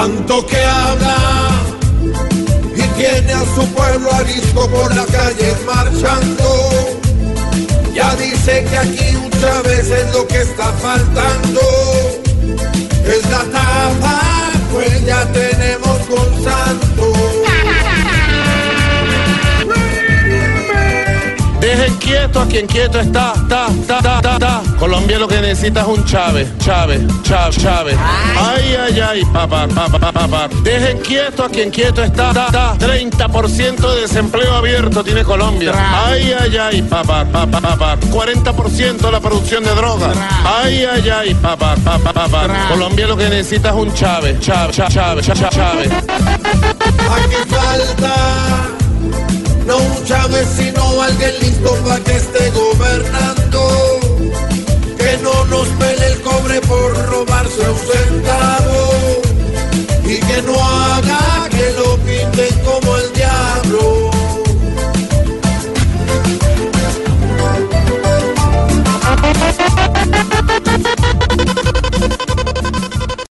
Tanto que habla y tiene a su pueblo arisco por las calles marchando. Ya dice que aquí muchas veces lo que está faltando es la tapa, pues ya tenemos con Santo. Dejen quieto a quien quieto está, ta, ta, ta, ta, ta. Colombia lo que necesita es un Chávez, Chávez, Chávez, Chávez. Ay, ay, ay, papá, papá, papá. Dejen quieto a quien quieto está, ta, ta. 30% de desempleo abierto tiene Colombia. Ay, ay, ay, papá, papá, papá. 40% la producción de drogas. Ay, ay, ay, papá, papá, papá. Colombia lo que necesita es un Chávez, Chávez, Chávez, Chávez, Chávez. Aquí falta no un Chávez, sino alguien listo para que esté gobernando. ausentado y que no ha